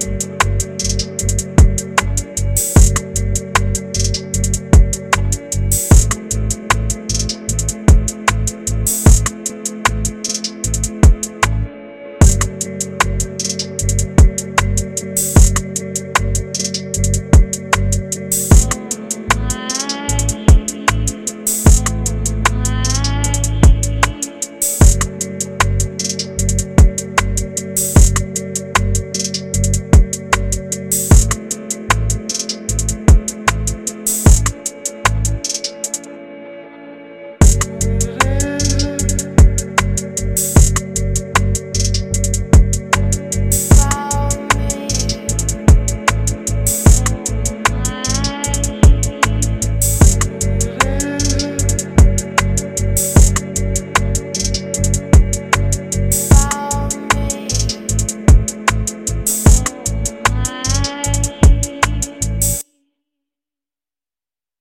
Bye.